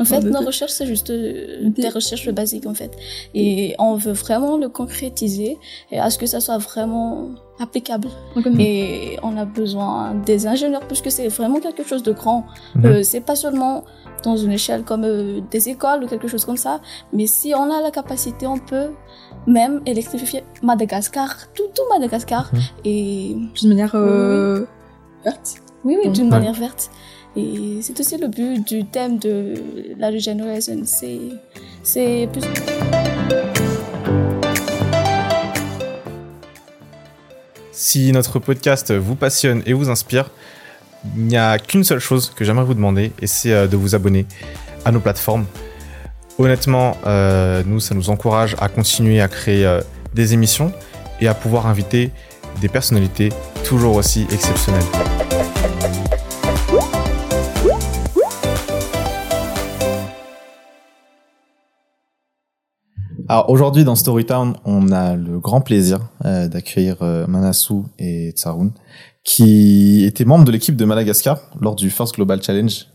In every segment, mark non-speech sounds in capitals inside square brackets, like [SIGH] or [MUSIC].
En fait, nos recherches, c'est juste euh, des recherches basiques, en fait. Et on veut vraiment le concrétiser et à ce que ça soit vraiment applicable. Et on a besoin des ingénieurs puisque c'est vraiment quelque chose de grand. Mhm. Euh, c'est pas seulement dans une échelle comme euh, des écoles ou quelque chose comme ça, mais si on a la capacité, on peut même électrifier Madagascar, tout, tout Madagascar. Mhm. Et D'une manière euh, verte. oui, oui, d'une Ouais. manière verte. Et c'est aussi le but du thème de la Regeneration. C'est, c'est plus. Si notre podcast vous passionne et vous inspire, il n'y a qu'une seule chose que j'aimerais vous demander, et c'est euh, de vous abonner à nos plateformes. Honnêtement, euh, nous, ça nous encourage à continuer à créer euh, des émissions et à pouvoir inviter des personnalités toujours aussi exceptionnelles. Alors aujourd'hui dans Storytown, on a le grand plaisir euh, d'accueillir euh, Manassou et Tsaroun, qui étaient membres de l'équipe de Madagascar lors du First Global Challenge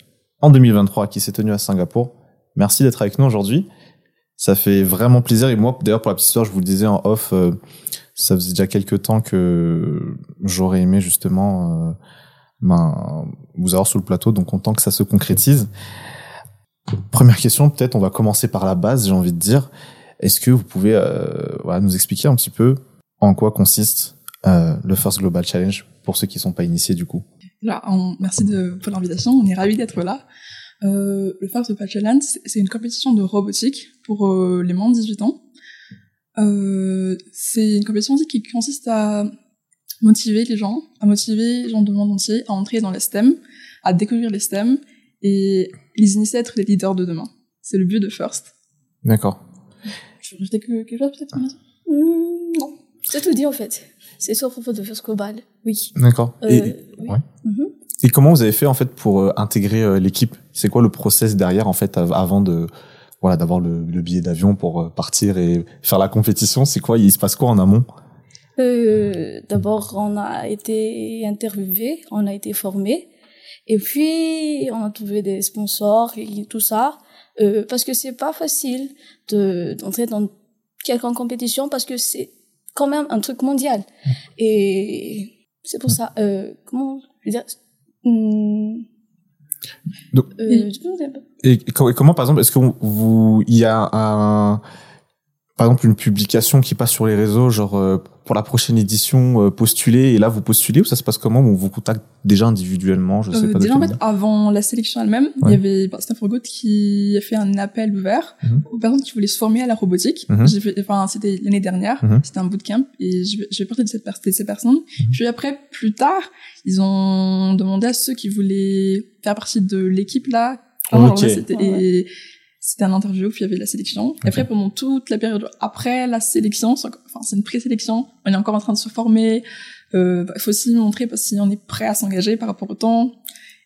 en 2023 qui s'est tenu à Singapour. Merci d'être avec nous aujourd'hui. Ça fait vraiment plaisir et moi d'ailleurs pour la petite histoire, je vous le disais en off, euh, ça faisait déjà quelques temps que j'aurais aimé justement euh, ben, vous avoir sur le plateau, donc content que ça se concrétise. Première question, peut-être on va commencer par la base, j'ai envie de dire. Est-ce que vous pouvez euh, voilà, nous expliquer un petit peu en quoi consiste euh, le First Global Challenge pour ceux qui sont pas initiés du coup? Là, on- merci de, pour l'invitation. On est ravis d'être là. Euh, le First Global Challenge, c'est une compétition de robotique pour euh, les moins de 18 ans. Euh, c'est une compétition qui consiste à motiver les gens, à motiver les gens du monde entier à entrer dans les STEM, à découvrir les STEM et les initier à être les leaders de demain. C'est le but de First. D'accord. Tu veux rajouter que- quelque chose peut-être Vanessa Hmm, non, c'est tout dit en fait. C'est sur propos de First Global. Oui. D'accord. Euh, Et, oui. ouais. Mhm. et comment vous avez fait en fait pour euh, intégrer euh, l'équipe? C'est quoi le process derrière en fait av- avant de voilà d'avoir le, le billet d'avion pour partir et faire la compétition? C'est quoi? Il se passe quoi en amont? Euh, D'abord, on a été interviewé, on a été formé, et puis on a trouvé des sponsors et tout ça, euh, parce que c'est pas facile de d'entrer dans quelques compétition parce que c'est quand même un truc mondial. Et c'est pour ça. Euh, comment je veux dire hum, Donc- euh, Et co- et comment, par exemple, est-ce que vous, il y a un, par exemple, une publication qui passe sur les réseaux, genre euh, pour la prochaine édition, euh, postuler, et là vous postulez ou ça se passe comment? Ou On vous contacte déjà individuellement, je sais Euh, pas. déjà, en fait, avant la sélection elle-même, il y avait bah, Staff Rogot qui a fait un appel ouvert Mhm. aux personnes qui voulaient se former à la robotique. Mhm. J'ai fait, enfin, c'était l'année dernière, Mhm. c'était un bootcamp, et je vais, je vais partir de, cette, per- de ces personnes. Puis après, plus tard, ils ont demandé à ceux qui voulaient faire partie de l'équipe là. Et c'était un interview, puis il y avait la sélection. Et après, pendant toute la période après la sélection, c'est enfin, c'est une présélection, on est encore en train de se former. Euh, bah, il faut aussi montrer parce si on est prêt à s'engager par rapport au temps.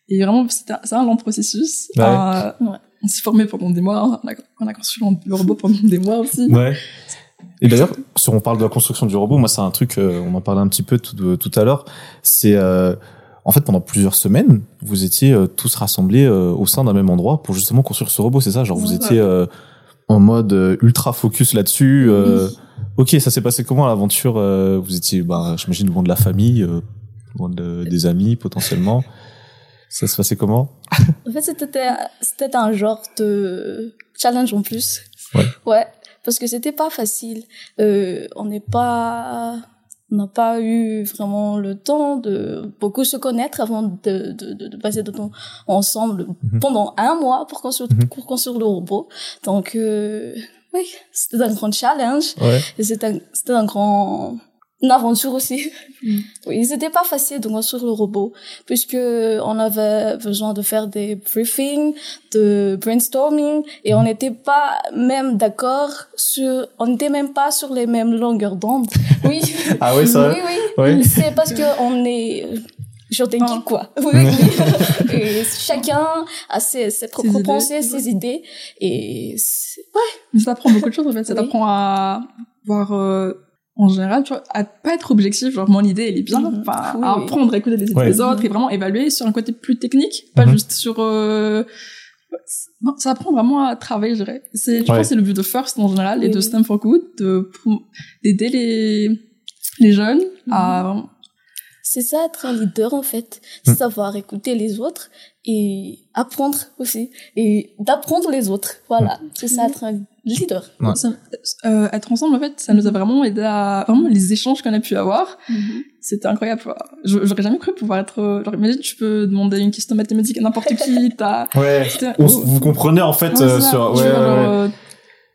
Et vraiment, c'est un, c'est un long processus. Ouais. Euh, Ouais. On s'est formé pendant des mois, on a, on a construit le robot pendant des mois aussi. Ouais. Et d'ailleurs, si on parle de la construction du robot, moi c'est un truc, euh, on en parlait un petit peu tout, tout à l'heure. C'est en fait pendant plusieurs semaines, vous étiez euh, tous rassemblés euh, au sein d'un même endroit pour justement construire ce robot, c'est ça? Genre vous étiez euh, en mode ultra focus là-dessus. euh, Ok, ça s'est passé comment l'aventure euh, Vous étiez, bah, j'imagine, loin de la famille, euh, loin de- des amis potentiellement. Ça se passait comment? [LAUGHS] En fait, c'était c'était un genre de challenge en plus. Ouais. Ouais, parce que c'était pas facile. Euh, on n'est pas on n'a pas eu vraiment le temps de beaucoup se connaître avant de, de, de, de passer de temps ensemble Mhm. pendant un mois pour construire, Mhm. pour construire le robot. Donc, euh, oui, c'était un grand challenge Ouais. et c'était un, c'était un grand, une aventure aussi. Mhm. Oui, c'était pas facile de construire le robot puisque on avait besoin de faire des briefings, de brainstorming et on n'était pas même d'accord sur, on n'était même pas sur les mêmes longueurs d'onde. [LAUGHS] Oui. Ah oui, ça. Oui, oui. Ouais. C'est parce que on est Ah. geeks, quoi. [LAUGHS] Oui, oui. et chacun a ses, ses propres pensées, ses idées. Et ouais. Mais ça t'apprend beaucoup de choses en fait. Ça Oui. t'apprend à voir euh, en général, tu vois, à pas être objectif. Genre mon idée elle est bien, enfin Oui, à oui. apprendre à écouter les idées Ouais. des autres et vraiment évaluer sur un côté plus technique, pas Mhm. juste sur euh, bon, ça apprend vraiment à travailler, je dirais. C'est, je Ouais. pense c'est le but de First en général et de. STEM for Good, d'aider les, les jeunes à vraiment C'est ça, être un leader, en fait. Mm. C'est savoir écouter les autres et apprendre aussi. Et d'apprendre les autres. Voilà. C'est ça, être un leader. Ouais. Ça- euh, être ensemble, en fait, ça nous a vraiment aidé à vraiment les échanges qu'on a pu avoir. C'était incroyable. J'aurais jamais cru pouvoir être. euh, Genre, imagine, tu peux demander une question mathématique à n'importe qui. [LAUGHS] T'as. Ouais. On vous comprenez en fait Ouais, euh, sur ouais, ouais, genre, ouais. euh,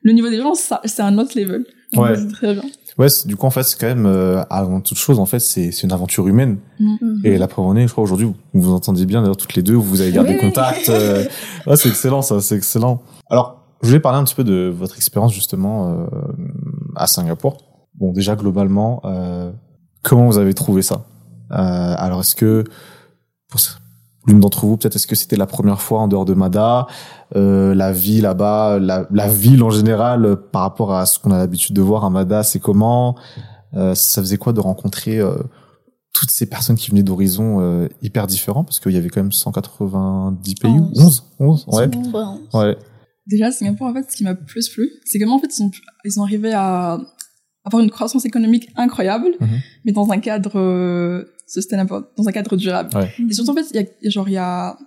le niveau des gens, ça- c'est un autre level. Donc, Ouais. C'est très bien. Ouais, du coup en fait c'est quand même euh, avant toute chose en fait c'est c'est une aventure humaine Mhm. et la preuve en est je crois aujourd'hui vous vous entendez bien d'ailleurs toutes les deux vous avez gardé Oui, oui. contact euh, ouais, [LAUGHS] c'est excellent ça c'est excellent alors je voulais parler un petit peu de votre expérience justement euh, à Singapour. Bon déjà globalement euh, comment vous avez trouvé ça? Euh, alors est-ce que pour l'une d'entre vous peut-être est-ce que c'était la première fois en dehors de Mada? Euh, la vie là-bas la, la ville en général par rapport à ce qu'on a l'habitude de voir à Mada c'est comment? Euh, ça faisait quoi de rencontrer euh, toutes ces personnes qui venaient d'horizons euh, hyper différents? Parce qu'il y avait quand même 190 pays ou 11 11 ouais. Ouais Déjà, Singapour, en fait, ce qui m'a plus plu, c'est comment, en fait, ils sont, ils sont arrivés à avoir une croissance économique incroyable, Mhm. mais dans un cadre euh, sustainable, dans un cadre durable. Ouais. Et surtout, en fait, il y a, genre, il y a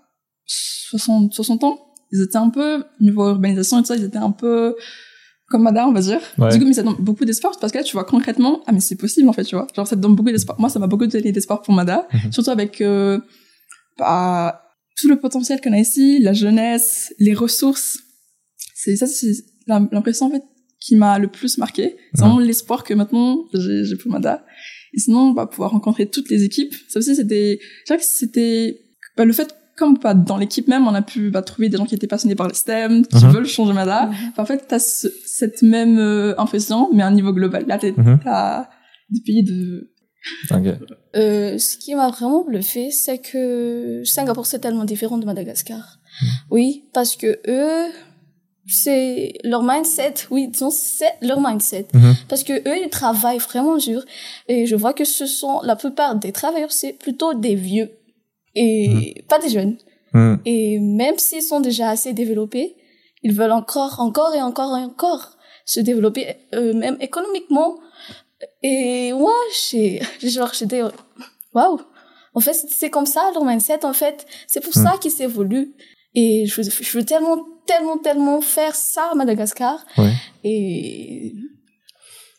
60, 60 ans, ils étaient un peu, niveau urbanisation et tout ça, ils étaient un peu comme Mada, on va dire. Ouais. Du coup, mais ça donne beaucoup d'espoir parce que là, tu vois concrètement, ah, mais c'est possible, en fait, tu vois. Genre, ça te donne beaucoup d'espoir. Moi, ça m'a beaucoup donné d'espoir pour Mada, Mhm. surtout avec, euh, bah, tout le potentiel qu'on a ici, la jeunesse, les ressources. C'est ça, c'est l'im- l'impression, en fait, qui m'a le plus marqué. C'est vraiment l'espoir que maintenant, j'ai j'ai pour Mada. Et sinon, bah, pouvoir rencontrer toutes les équipes. Ça aussi, c'était, je dirais que c'était, bah, le fait, comme bah, dans l'équipe même, on a pu bah, trouver des gens qui étaient passionnés par le STEM, qui Mhm. veulent changer Mada. Enfin, en fait, t'as ce, cette même euh, impression, mais à un niveau global. Là, Mhm. t'as des pays de... Ok. Euh, ce qui m'a vraiment bluffé, c'est que Singapour, c'est tellement différent de Madagascar. Hmm. Oui, parce que eux, c'est leur mindset. Oui, disons, c'est leur mindset. Mhm. Parce que eux, ils travaillent vraiment dur. Et je vois que ce sont, la plupart des travailleurs, c'est plutôt des vieux. Et pas des jeunes. Mhm. Et même s'ils sont déjà assez développés, ils veulent encore, encore et encore et encore se développer, euh, même économiquement. Et moi, j'ai, genre, j'étais, waouh! En fait, c'est comme ça, leur mindset, en fait. C'est pour ça qu'ils s'évoluent. Et je veux, je veux tellement, tellement, tellement faire ça à Madagascar. Ouais. Et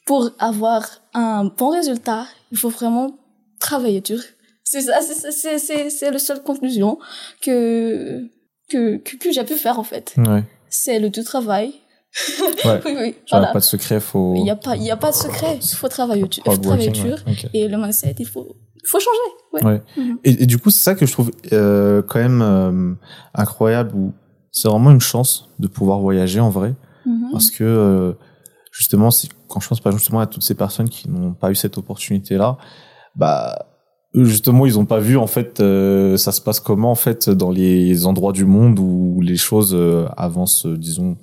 pour avoir un bon résultat, il faut vraiment travailler dur. C'est ça, c'est, c'est, c'est, c'est la seule conclusion que, que, que, que j'ai pu faire, en fait. Ouais. C'est le du travail. Ouais. [LAUGHS] oui, oui. Voilà. pas de secret, faut. Il n'y a pas, il y a pas de secret. Il faut travailler. Il faut travailler dur. Et le mindset, il faut, faut changer. Ouais. Ouais. Mhm. Et, et du coup, c'est ça que je trouve euh, quand même euh, incroyable. Où c'est vraiment une chance de pouvoir voyager en vrai, Mhm. parce que euh, justement, quand je pense pas justement à toutes ces personnes qui n'ont pas eu cette opportunité-là, bah justement, ils ont pas vu en fait ça se passe comment en fait dans les endroits du monde où les choses avancent, disons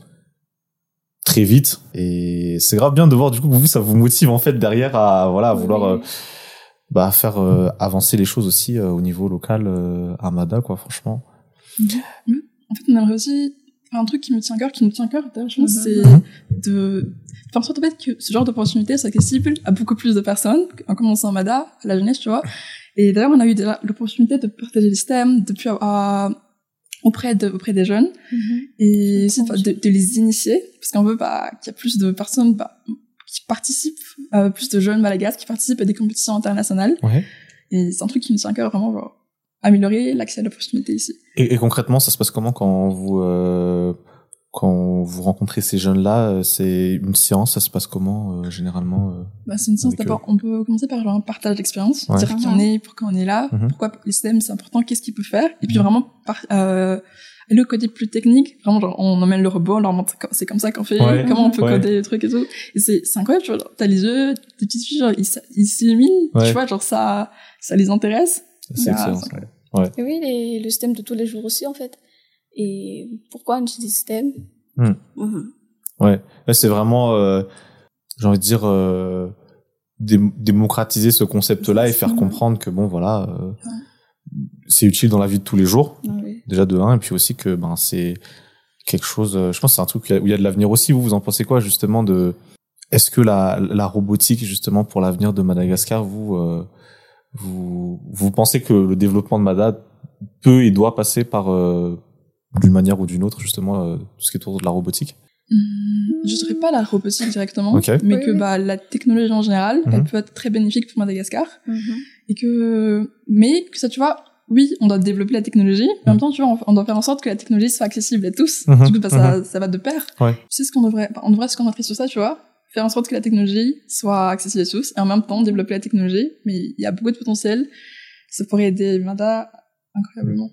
très vite et c'est grave bien de voir du coup que vous ça vous motive en fait derrière à voilà à vouloir. Bah faire euh, avancer les choses aussi euh, au niveau local euh, à Mada quoi franchement En fait, on aimerait aussi un truc qui me tient à cœur, qui nous tient à cœur, Mhm. c'est Mhm. de faire en sorte, en fait, que ce genre d'opportunité soit accessible à beaucoup plus de personnes, en commençant à Mada, à la jeunesse, tu vois. Et d'ailleurs, on a eu l'opportunité de partager les STEM depuis, à- auprès de, auprès des jeunes. Mhm. et aussi de les initier parce qu'on veut bah, qu'il y a plus de personnes bah, qui participent euh, plus de jeunes malagasy qui participent à des compétitions internationales ouais et c'est un truc qui me tient à cœur vraiment genre, améliorer l'accès à l'opportunité ici et, et concrètement ça se passe comment quand vous euh, quand vous rencontrez ces jeunes là c'est une séance ça se passe comment euh, généralement euh bah, c'est une séance Avec d'abord on peut commencer par genre, un partage d'expérience Ouais. dire qui on est pourquoi on est là Mhm. pourquoi les STEM c'est important qu'est-ce qu'il peut faire et puis Mhm. vraiment par, euh, le côté plus technique vraiment genre on emmène le robot on leur montre c'est comme ça qu'on fait Ouais. comment on peut Ouais. coder les trucs et tout et c'est c'est incroyable tu vois genre, t'as les yeux des petites filles genre ils s'illuminent Ouais. tu vois genre ça ça les intéresse c'est Ah, excellent. Et oui, les, le STEM de tous les jours aussi, en fait. Et pourquoi on STEM Hmm. Mhm. Ouais, Là, c'est vraiment, euh, j'ai envie de dire, euh, dé- démocratiser ce concept-là et faire comprendre que bon, voilà, euh, c'est utile dans la vie de tous les jours. Déjà de un, et puis aussi que ben c'est quelque chose. euh, Je pense que c'est un truc où il y a de l'avenir aussi. Vous, vous en pensez quoi justement de Est-ce que la, la robotique justement pour l'avenir de Madagascar, vous, euh, vous vous pensez que le développement de Mada peut et doit passer par euh, d'une manière ou d'une autre justement euh, tout ce qui est autour de la robotique? Hum, Je dirais pas la robotique directement, mais Oui, que oui. bah, la technologie en général, elle peut être très bénéfique pour Madagascar. Mhm. Et que, mais que ça, tu vois, oui, on doit développer la technologie, mais en même temps, tu vois, on, doit faire en sorte que la technologie soit accessible à tous. Mhm, Du coup, bah, ça, ça va de pair. Ouais. Tu sais ce qu'on devrait, on devrait se concentrer sur ça, tu vois. Faire en sorte que la technologie soit accessible à tous et en même temps développer la technologie. Mais il y a beaucoup de potentiel. Ça pourrait aider Mada incroyablement.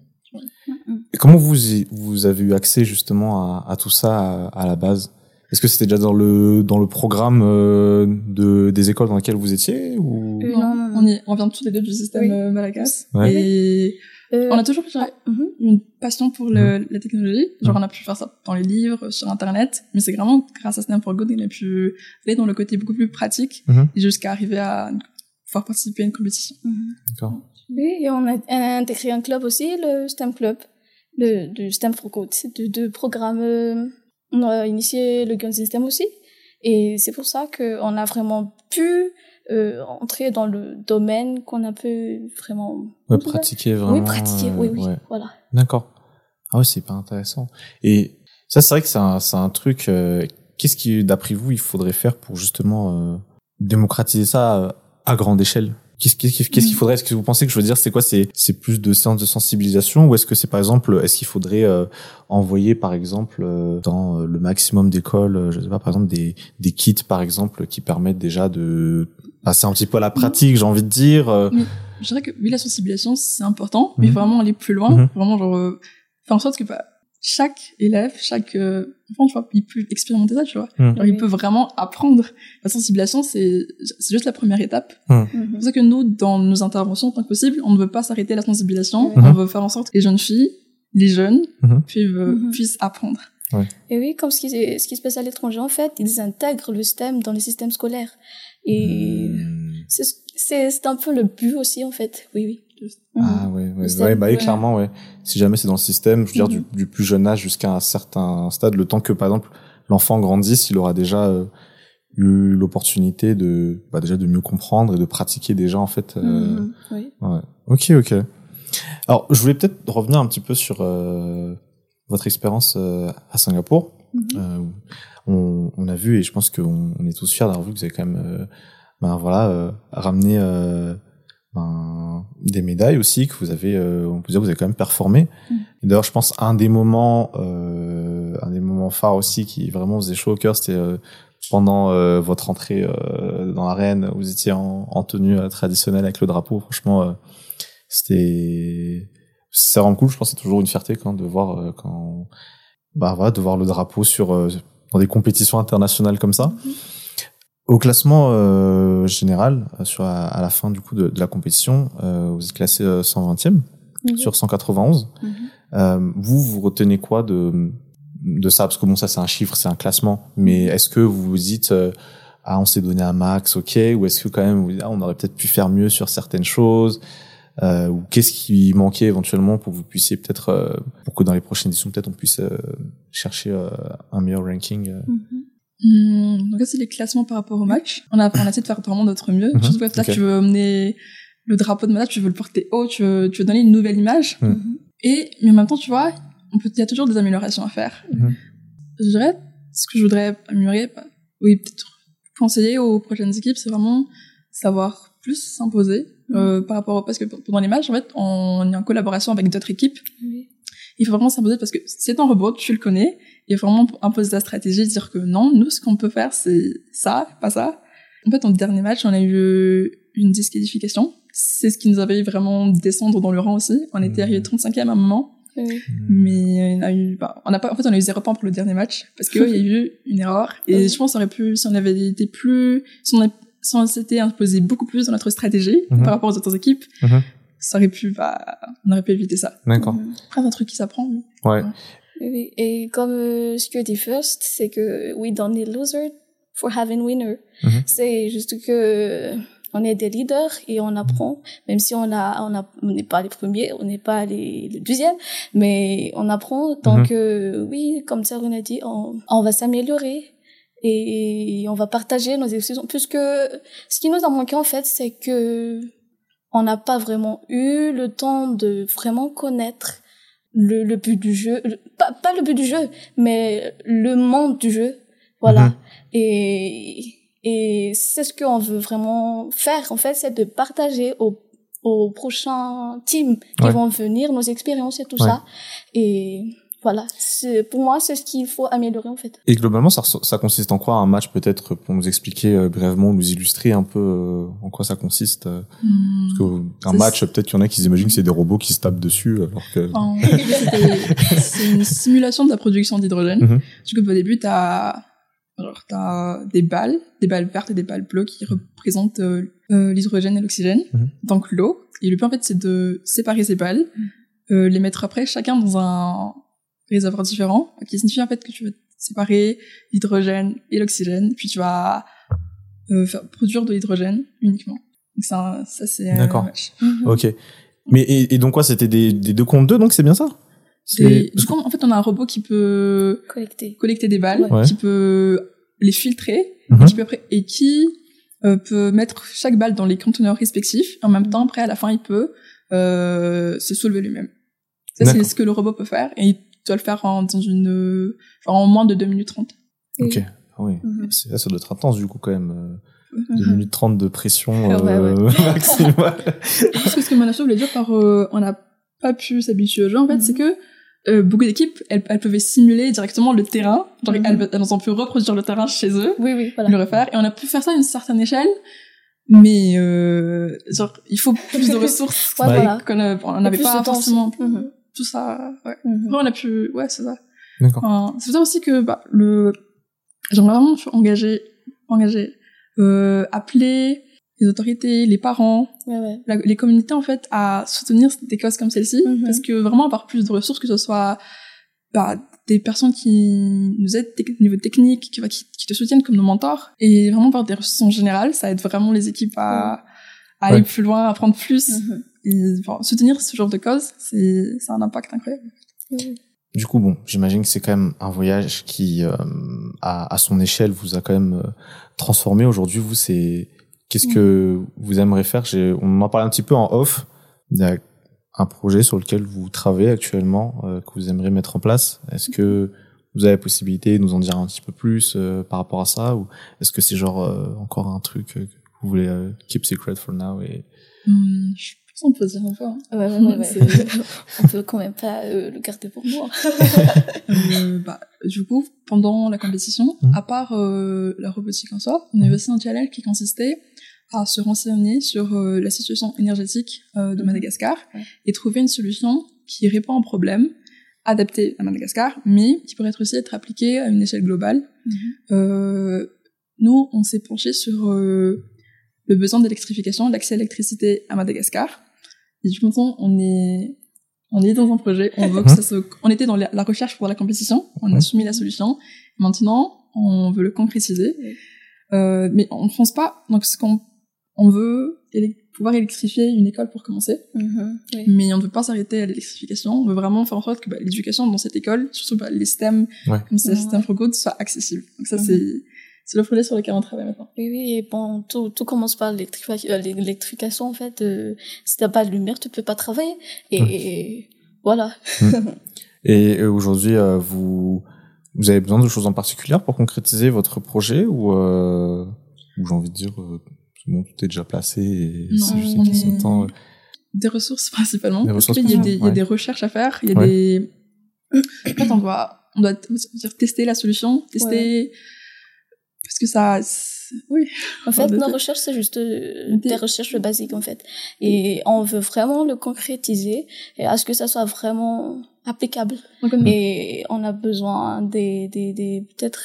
Et comment vous y- vous avez eu accès justement à, à tout ça à, à la base? Est-ce que c'était déjà dans le dans le programme euh, de des écoles dans lesquelles vous étiez ou? Euh, non, non, non. On, y, on vient tous les deux du système Oui. euh, Malagas. Ouais. Et Euh, on a toujours je dirais, mhm. une passion pour le, la technologie. Genre, on a pu faire ça dans les livres, sur Internet. Mais c'est vraiment grâce à Snap for Good qu'on a pu aller dans le côté beaucoup plus pratique Mhm. et jusqu'à arriver à pouvoir participer à une compétition. Mhm. D'accord. Oui, et on a, on a intégré un club aussi, le STEM Club, le, du STEM for Code. C'est deux, deux programmes, euh, on a initié le Gun System aussi. Et c'est pour ça qu'on a vraiment pu euh, entrer dans le domaine qu'on a pu vraiment... Ouais, pratiquer vraiment. Oui, pratiquer, euh, oui, oui, ouais. voilà. D'accord. Ah ouais, c'est pas intéressant. Et ça, c'est vrai que c'est un, c'est un truc. euh, Qu'est-ce qui, d'après vous, il faudrait faire pour justement euh, démocratiser ça euh, à grande échelle? Qu'est-ce qu'est-ce qu'il qu'est-ce qu'il Mm. faudrait? Est-ce que vous pensez que je veux dire, c'est quoi? C'est c'est plus de séances de sensibilisation ou est-ce que c'est par exemple, est-ce qu'il faudrait euh, envoyer par exemple euh, dans euh, le maximum d'écoles, euh, je sais pas, par exemple des des kits par exemple qui permettent déjà de passer un petit peu à la pratique, j'ai envie de dire. euh, Je dirais que oui, la sensibilisation, c'est important, mais Mhm. vraiment aller plus loin. Mhm. Vraiment, genre, euh, faire en sorte que bah, chaque élève, chaque euh, enfant, tu vois, il peut expérimenter ça, tu vois. Mhm. Genre, il peut vraiment apprendre. La sensibilisation, c'est c'est juste la première étape. Mhm. C'est pour ça que nous, dans nos interventions, tant que possible, on ne veut pas s'arrêter à la sensibilisation. Mhm. On veut faire en sorte que les jeunes filles, les jeunes, Mhm. puissent, euh, Mhm. puissent apprendre. Et oui, comme ce qui, ce qui se passe à l'étranger, en fait, ils intègrent le STEM dans le système scolaire. Et hmm. c'est c'est c'est un peu le but aussi, en fait. Oui, oui. Ah Mhm. ouais, ouais, ouais, bah oui, ouais. clairement, ouais. Si jamais c'est dans le système, je veux dire, du, Mhm. du plus jeune âge jusqu'à un certain stade, le temps que, par exemple, l'enfant grandisse, il aura déjà euh, eu l'opportunité de, bah, déjà de mieux comprendre et de pratiquer déjà, en fait. euh, Mhm. Oui. ouais. Ok, ok. Alors, je voulais peut-être revenir un petit peu sur euh, votre expérience euh, à Singapour. Mhm. Euh, on, on a vu, et je pense qu'on on est tous fiers d'avoir vu que vous avez quand même, euh, ben voilà, ramené ben, des médailles aussi, que vous avez, euh, on peut dire que vous avez quand même performé. Mhm. Et d'ailleurs, je pense un des moments, euh, un des moments phares aussi qui vraiment faisait chaud au cœur, c'était euh, pendant votre entrée dans l'arène. Vous étiez en, en tenue traditionnelle avec le drapeau. Franchement, c'était c'est vraiment cool. Je pense que c'est toujours une fierté quand de voir euh, quand bah voilà, de voir le drapeau sur euh, dans des compétitions internationales comme ça. Mhm. Au classement euh, général, euh, sur à, à la fin du coup de, de la compétition, euh, vous êtes classé euh, 120e Mhm. sur 191. Mhm. Euh, vous, vous retenez quoi de de ça? Parce que bon, ça c'est un chiffre, c'est un classement. Mais est-ce que vous vous dites euh, ah on s'est donné un max, ok Ou est-ce que quand même vous dites, ah, on aurait peut-être pu faire mieux sur certaines choses euh, Ou qu'est-ce qui manquait éventuellement pour que vous puissiez peut-être euh, pour que dans les prochaines éditions peut-être on puisse euh, chercher un meilleur ranking. Mhm. Hum, donc là, c'est les classements par rapport au match. On a, on a essayé de faire vraiment notre mieux. Mhm, Surtout que là, ok. tu veux emmener le drapeau de Mada, tu veux le porter haut, tu veux, tu veux donner une nouvelle image. Mhm. Mhm. Et, mais en même temps, tu vois, on peut, il y a toujours des améliorations à faire. Je dirais, ce que je voudrais améliorer, bah, oui, peut-être conseiller aux prochaines équipes, c'est vraiment savoir plus s'imposer, euh, par rapport au, parce que pendant les matchs, en fait, on est en collaboration avec d'autres équipes. Oui. Il faut vraiment s'imposer parce que c'est un robot, tu le connais. Il faut vraiment imposer ta stratégie, dire que non, nous, ce qu'on peut faire, c'est ça, pas ça. En fait, en dernier match, on a eu une disqualification. C'est ce qui nous avait vraiment descendre dans le rang aussi. On était Mhm. arrivé 35e à un moment. Oui. Mais on a eu, bah, on a pas, en fait, on a eu zéro point pour le dernier match parce qu'il [LAUGHS] y a eu une erreur. Et je pense qu'on aurait pu, si on avait été plus, si on, a- si on s'était imposé beaucoup plus dans notre stratégie Mhm. par rapport aux autres équipes, Mhm. ça aurait pu, bah, on aurait pu éviter ça. D'accord. Après, c'est un truc qui s'apprend. Ouais. Oui. Et comme euh, Security First, c'est que we don't need loser for having winner. Mhm. C'est juste que on est des leaders et on apprend, même si on a, on a, on n'est pas les premiers, on n'est pas les, les deuxièmes, mais on apprend tant Mhm. que, oui, comme ça on a dit, on, on va s'améliorer et on va partager nos expériences. Puisque ce qui nous a manqué en fait, c'est que on n'a pas vraiment eu le temps de vraiment connaître le, le but du jeu, le- pas, pas le but du jeu, mais le monde du jeu, voilà. Mhm. Et et c'est ce qu'on veut vraiment faire en fait, c'est de partager aux aux prochains teams qui Ouais. vont venir nos expériences et tout Ouais. ça. Et voilà, pour moi c'est ce qu'il faut améliorer en fait. Et globalement, ça, consiste en quoi un match peut-être pour nous expliquer euh, brièvement, nous illustrer un peu euh, en quoi ça consiste euh, Hmm. Parce que un C'est- match, peut-être qu'il y en a qui s'imaginent que c'est des robots qui se tapent dessus, alors que. [LAUGHS] C'est une simulation de la production d'hydrogène. Mhm. Du coup, au début, t'as, alors, t'as des balles, des balles vertes et des balles bleues qui représentent euh, euh, l'hydrogène et l'oxygène, Mhm. donc l'eau. Et le but, en fait, c'est de séparer ces balles, euh, les mettre après, chacun dans un réservoir différent, qui signifie en fait que tu vas séparer l'hydrogène et l'oxygène, puis tu vas euh, faire, produire de l'hydrogène uniquement. Donc ça, ça c'est un D'accord. match. Ok. Mais et, et donc quoi, c'était des, des deux contre deux, donc c'est bien ça? Du coup, en fait, on a un robot qui peut Collecter. collecter des balles, Ouais. qui peut les filtrer, Mhm. et qui peut, après- et qui euh, peut mettre chaque balle dans les conteneurs respectifs. En même temps, après, à la fin, il peut euh, se soulever lui-même. Ça, c'est ce que le robot peut faire, et il doit le faire en, dans une, euh, genre en moins de 2 minutes 30. Ok. Ah oui. Mhm. C'est- Ça doit être intense du coup quand même. euh, 2 Mhm. minutes 30 de pression [LAUGHS] Ouais, euh, [LAUGHS] maximale. Parce que ce que Manassou voulait dire par euh, on n'a pas pu s'habituer au jeu, en fait, Mhm. c'est que euh, beaucoup d'équipes, elles, elles pouvaient simuler directement le terrain. Genre, Mhm. elles, elles ont pu reproduire le terrain chez eux. Oui, oui, le voilà. refaire et on a pu faire ça à une certaine échelle mais euh, genre il faut plus de [LAUGHS] ressources Ouais, Ouais. voilà. qu'on n'avait pas forcément. Mhm. Tout ça ouais Mhm. Après, on a pu ouais c'est ça D'accord. Enfin, c'est ça aussi que bah, le j'aimerais vraiment engager engager euh, appeler les autorités les parents Ouais, ouais. la- les communautés en fait à soutenir des causes comme celle-ci Mhm. parce que vraiment avoir plus de ressources que ce soit bah, des personnes qui nous aident au niveau technique qui, qui, qui te soutiennent comme nos mentors et vraiment par des ressources en général ça aide vraiment les équipes à, à aller Ouais. plus loin à apprendre plus Mhm. Et enfin, soutenir ce genre de cause c'est c'est un impact incroyable Mhm. Du coup, bon, j'imagine que c'est quand même un voyage qui, euh, à, à son échelle, vous a quand même euh, transformé. Aujourd'hui, vous, c'est qu'est-ce que vous aimeriez faire? J'ai- On en parlait un petit peu en off. Il y a un projet sur lequel vous travaillez actuellement euh, que vous aimeriez mettre en place. Est-ce que vous avez la possibilité de nous en dire un petit peu plus euh, par rapport à ça, ou est-ce que c'est genre euh, encore un truc que vous voulez euh, keep secret for now et je qu'on peut dire un peu hein. Ouais, ouais, ouais, [LAUGHS] On peut quand même pas euh, le garder pour moi. [LAUGHS] Euh, bah, du coup, pendant la compétition, Mhm. à part euh, la robotique en soi, on avait aussi un challenge qui consistait à se renseigner sur euh, la situation énergétique euh, de Mhm. Madagascar et trouver une solution qui répond à un problème adapté à Madagascar, mais qui pourrait être aussi être appliqué à une échelle globale. Euh, nous, on s'est penché sur euh, le besoin d'électrification, l'accès à l'électricité à Madagascar. Et du coup, maintenant, on est, on est dans un projet, on veut que ça se, on était dans la, recherche pour la compétition, on a soumis la solution. Maintenant, on veut le concrétiser. Euh, mais on ne pense pas, donc ce qu'on, on veut pouvoir électrifier une école pour commencer, Mhm. Oui. mais on ne veut pas s'arrêter à l'électrification. On veut vraiment faire en sorte que bah, l'éducation dans cette école, surtout bah, les STEM, Ouais. comme c'est Ouais. STEM for Good, soit accessible. Donc ça, Mhm. c'est, c'est le projet sur lequel on travaille maintenant. Oui, oui, et bon, tout, tout commence par euh, l'électrification, en fait. Euh, si t'as pas de lumière, tu peux pas travailler. Et, et voilà. [LAUGHS] Et euh, aujourd'hui, euh, vous vous avez besoin de choses en particulier pour concrétiser votre projet ou, euh, ou j'ai envie de dire euh, bon, tout est déjà placé et c'est juste une question de est- temps. euh. Des ressources [LAUGHS] principalement. Des ressources il y a des, il y a ouais. des recherches à faire, il y a Ouais. des. [CLEARS THROAT] En fait, on doit, on doit dire, tester la solution, tester. Que ça. Oui. En fait, nos recherches, c'est juste euh, Des- recherches basiques, en fait. Et on veut vraiment le concrétiser et à ce que ça soit vraiment applicable. Et on a besoin des, des, des peut-être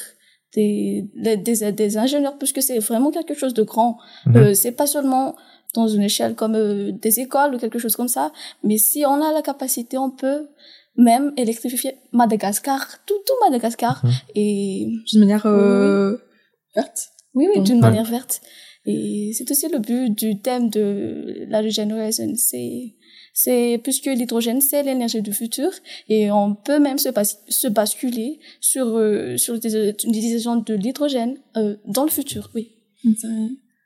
des, des, des, des ingénieurs, puisque c'est vraiment quelque chose de grand. Mhm. Euh, c'est pas seulement dans une échelle comme euh, des écoles ou quelque chose comme ça, mais si on a la capacité, on peut même électrifier Madagascar, tout, tout Madagascar. Mhm. Et D'une manière euh, verte. oui, oui, d'une Ouais. manière verte. Et c'est aussi le but du thème de la regeneration. C'est, c'est puisque l'hydrogène c'est l'énergie du futur et on peut même se, se basculer sur euh, sur l'utilisation de l'hydrogène euh, dans le futur. Oui.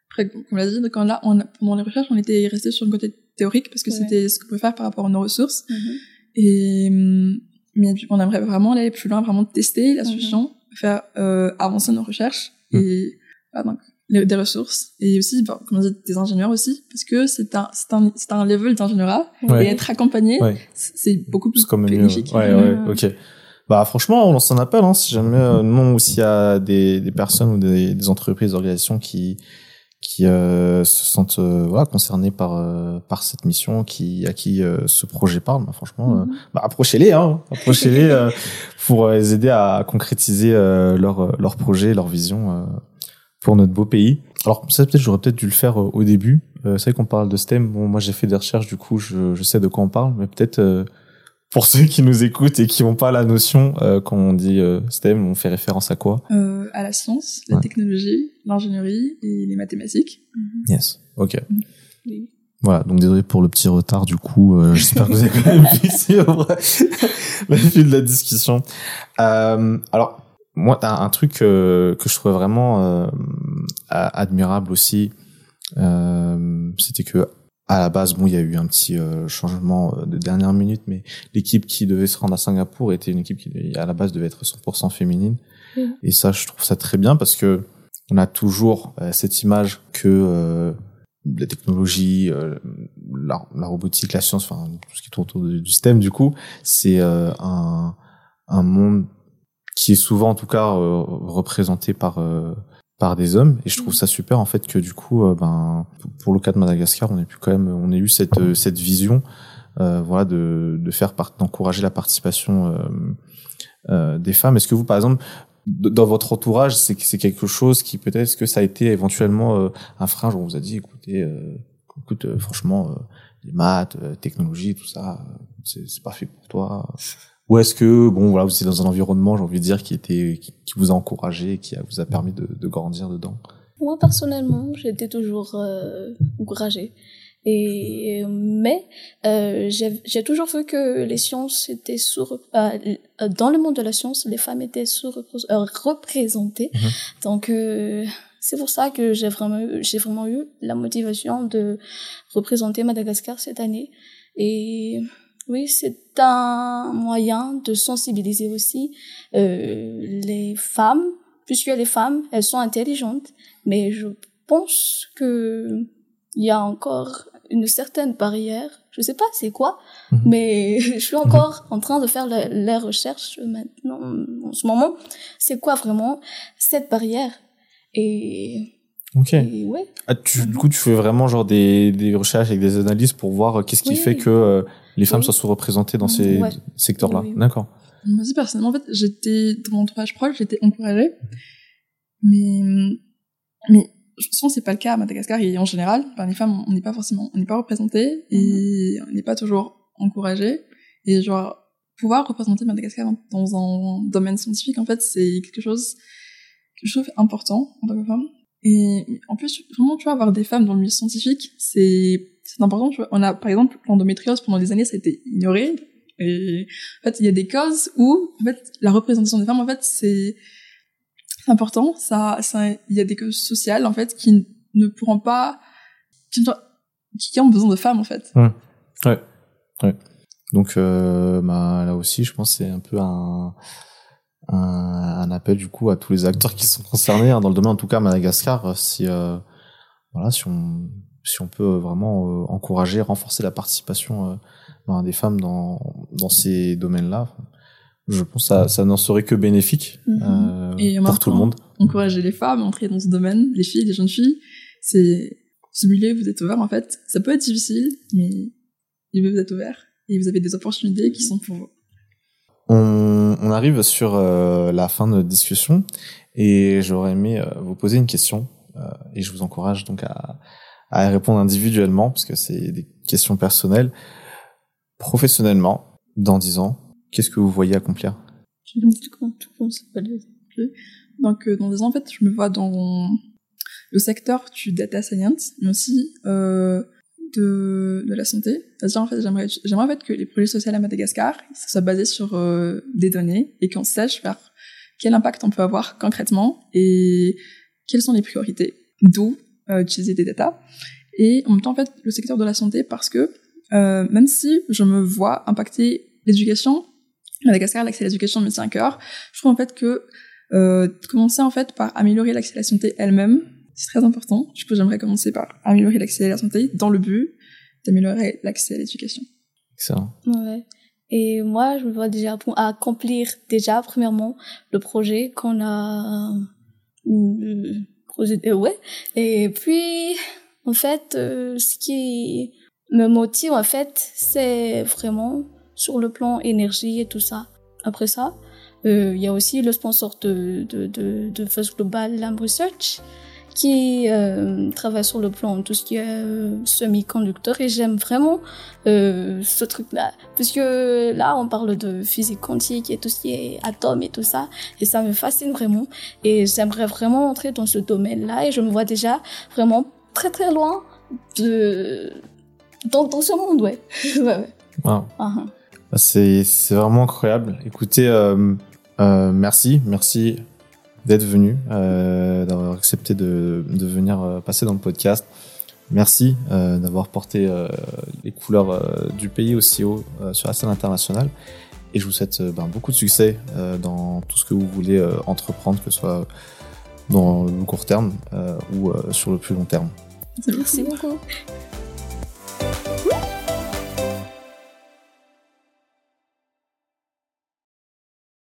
Après, comme l'a dit, quand là, on, pendant les recherches, on était resté sur le côté théorique parce que c'était ce qu'on peut faire par rapport à nos ressources. Mhm. Et mais on aimerait vraiment aller plus loin, vraiment tester la Mhm. solution, faire euh, avancer nos recherches et voilà, donc les- des ressources et aussi, bah, comme on dit, des ingénieurs aussi, parce que c'est un c'est un c'est un level d'ingénierat Ouais. et être accompagné, Ouais. c'est beaucoup plus C'est comme mieux. bénéfique. Ouais, Ouais. ouais, ok. Bah franchement, on lance un appel, hein, si jamais euh, non ou s'il y a des, des personnes ou des, des entreprises, des organisations qui qui euh, se sentent euh, voilà concernées par euh, par cette mission, qui à qui euh, ce projet parle, bah, franchement, euh, Mhm. bah, approchez-les, hein, approchez-les euh, [LAUGHS] pour euh, les aider à concrétiser euh, leur leur projet, leur vision euh, pour notre beau pays. Alors ça peut-être j'aurais peut-être dû le faire au début. Euh, c'est vrai qu'on parle de STEM. Bon, moi j'ai fait des recherches, du coup je, je sais de quoi on parle, mais peut-être euh, pour ceux qui nous écoutent et qui n'ont pas la notion, euh, quand on dit euh, STEM, on fait référence à quoi? Euh, à la science, la Ouais. technologie, l'ingénierie et les mathématiques. Yes. Ok. Oui. Voilà, donc désolé pour le petit retard du coup, euh, [LAUGHS] j'espère que vous avez quand même pu [LAUGHS] suivre le fil de la discussion. Euh, alors, moi, t'as un truc euh, que je trouvais vraiment euh, admirable aussi, euh, c'était que à la base, bon, il y a eu un petit euh, changement euh, de dernière minute, mais l'équipe qui devait se rendre à Singapour était une équipe qui, à la base, devait être 100% féminine. Mhm. Et ça, je trouve ça très bien parce que on a toujours euh, cette image que euh, la technologie, euh, la, la robotique, la science, enfin tout ce qui tourne autour du, du STEM, du coup, c'est euh, un, un monde qui est souvent, en tout cas, euh, représenté par euh, par des hommes. Et je trouve ça super en fait que du coup, euh, ben pour le cas de Madagascar, on ait pu quand même, on a eu cette euh, cette vision, euh, voilà, de de faire part, d'encourager la participation euh, euh, des femmes. Est-ce que vous, par exemple, dans votre entourage, c'est c'est quelque chose qui peut-être, que ça a été éventuellement un frein, on vous a dit, écoutez, écoute, franchement, les maths, technologie, tout ça, c'est c'est pas fait pour toi. [LAUGHS] Ou est-ce que, bon, voilà, vous étiez dans un environnement, j'ai envie de dire, qui était, qui, qui vous a encouragé, qui a- vous a permis de, de grandir dedans? Moi, personnellement, j'étais toujours euh, encouragée. Et, mais euh, j'ai toujours vu que les sciences étaient sous euh, dans le monde de la science les femmes étaient sous représentées Mhm. donc euh, c'est pour ça que j'ai vraiment j'ai vraiment eu la motivation de représenter Madagascar cette année et oui c'est un moyen de sensibiliser aussi euh, les femmes puisque les femmes elles sont intelligentes mais je pense que il y a encore une certaine barrière. Je sais pas c'est quoi, Mhm. mais [LAUGHS] je suis encore en train de faire la- les recherches maintenant, en ce moment. C'est quoi vraiment cette barrière? Et, Ok. et ouais. Ah, tu, du coup, tu fais vraiment genre des, des recherches avec des analyses pour voir euh, qu'est-ce qui Oui. fait que euh, les femmes Oui. soient sous-représentées dans ces Ouais. secteurs-là. Oui, oui. D'accord. Moi aussi, personnellement, en fait, j'étais, dans mon entourage proche, j'étais encouragée. Mais, mais, souvent, c'est pas le cas à Madagascar et en général. Enfin, les femmes, on n'est pas forcément, on n'est pas représentées et on n'est pas toujours encouragées. Et genre, pouvoir représenter Madagascar dans, dans un domaine scientifique, en fait, c'est quelque chose que je trouve important en tant que femme. Et en plus, vraiment, tu vois, avoir des femmes dans le milieu scientifique, c'est, c'est important, tu vois. On a, par exemple, l'endométriose, pendant des années, ça a été ignoré. Et, en fait, il y a des causes où, en fait, la représentation des femmes, en fait, c'est important. Ça, ça, il y a des causes sociales, en fait, qui ne pourront pas, qui, qui ont besoin de femmes, en fait. Donc euh, bah, là aussi, je pense c'est un peu un, un, un appel du coup à tous les acteurs qui sont concernés hein, dans le domaine, en tout cas à Madagascar, si euh, voilà, si on si on peut vraiment euh, encourager, renforcer la participation euh, ben, des femmes dans dans ces domaines-là, je pense que ça ça n'en serait que bénéfique euh, Et pour tout le monde. Encourager les femmes à entrer dans ce domaine, les filles, les jeunes filles, c'est, ce milieu, vous êtes ouvert, en fait. Ça peut être difficile, mais vous êtes ouvert. Et vous avez des opportunités qui sont pour vous. On, arrive sur euh, la fin de notre discussion et j'aurais aimé euh, vous poser une question euh, et je vous encourage donc à, à répondre individuellement parce que c'est des questions personnelles. Professionnellement, dans 10 ans, qu'est-ce que vous voyez accomplir? Je me comment ça, Donc, dans des ans, en fait, je me vois dans le secteur du data science, mais aussi de, de la santé. C'est-à-dire, en fait, j'aimerais, que les projets sociaux à Madagascar soient basés sur euh, des données et qu'on sache vers quel impact on peut avoir concrètement et quelles sont les priorités, d'où euh, utiliser des data. Et en même temps, en fait, le secteur de la santé parce que euh, même si je me vois impacter l'éducation, Madagascar, l'accès à l'éducation me tient à cœur, je trouve en fait que commencer en fait par améliorer l'accès à la santé elle-même, c'est très important. Du coup, j'aimerais commencer par améliorer l'accès à la santé dans le but d'améliorer l'accès à l'éducation. Excellent. Ouais. Et moi, je me vois déjà pour accomplir déjà, premièrement, le projet qu'on a euh, projeté, ouais. Et puis, en fait, euh, ce qui me motive, en fait, c'est vraiment sur le plan énergie et tout ça. Après ça, euh, il y a aussi le sponsor de, de, de, de First Global Lamb Research qui euh, travaille sur le plan tout ce qui est euh, semi-conducteur et j'aime vraiment euh, ce truc-là parce que là on parle de physique quantique et tout ce qui est atomes et tout ça et ça me fascine vraiment et j'aimerais vraiment entrer dans ce domaine-là et je me vois déjà vraiment très très loin de dans, dans ce monde ouais [LAUGHS] ouais, ouais. Wow. Uh-huh. C'est c'est vraiment incroyable. Écoutez, merci, merci d'être venu, euh, d'avoir accepté de, de venir euh, passer dans le podcast. Merci euh, d'avoir porté les couleurs du pays aussi haut sur la scène internationale. Et je vous souhaite ben, beaucoup de succès dans tout ce que vous voulez entreprendre, que ce soit dans le court terme ou sur le plus long terme. Merci beaucoup